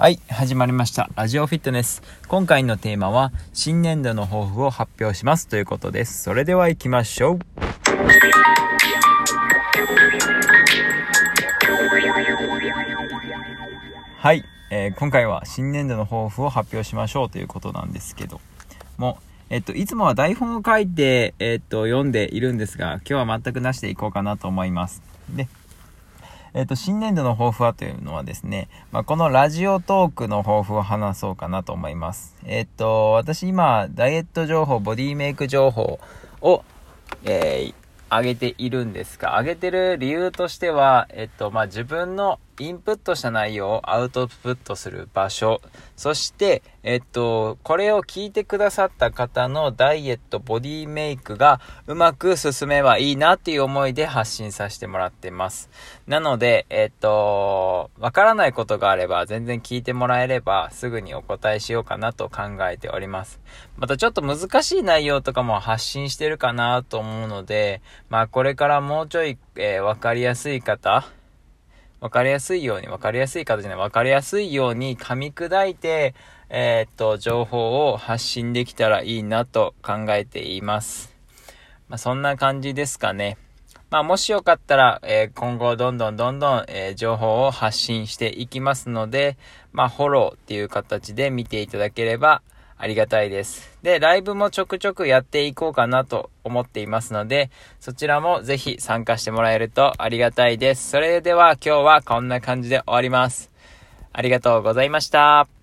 はい、始まりました。ラジオフィットネス。今回のテーマは、新年度の抱負を発表しますということです。それでは行きましょう。はい、えー今回は新年度の抱負を発表しましょうということなんですけども、えっと、いつもは台本を書いて、えっと、読んでいるんですが、今日は全くなしでいこうかなと思います。で、えっ、と、新年度の抱負はというのはですね、まあ、このラジオトークの抱負を話そうかなと思います。えっ、と、私今、ダイエット情報、ボディメイク情報を、えー上げているんですが、上げてる理由としては、えっと、まあ、自分のインプットした内容をアウトプットする場所、そして、えっと、これを聞いてくださった方のダイエット、ボディメイクがうまく進めばいいなっていう思いで発信させてもらってます。なので、えっと、わからないことがあれば全然聞いてもらえればすぐにお答えしようかなと考えております。またちょっと難しい内容とかも発信してるかなと思うので、まあこれからもうちょい、えーわかりやすい方、わかりやすいように、わかりやすい方じゃない、わかりやすいように噛み砕いて、えーっと、情報を発信できたらいいなと考えています。まあそんな感じですかね。まあもしよかったら、えー今後どんどんどんどん、えー情報を発信していきますので、まあフォローっていう形で見ていただければありがたいです。で、ライブもちょくちょくやっていこうかなと思っていますので、そちらもぜひ参加してもらえるとありがたいです。それでは今日はこんな感じで終わります。ありがとうございました。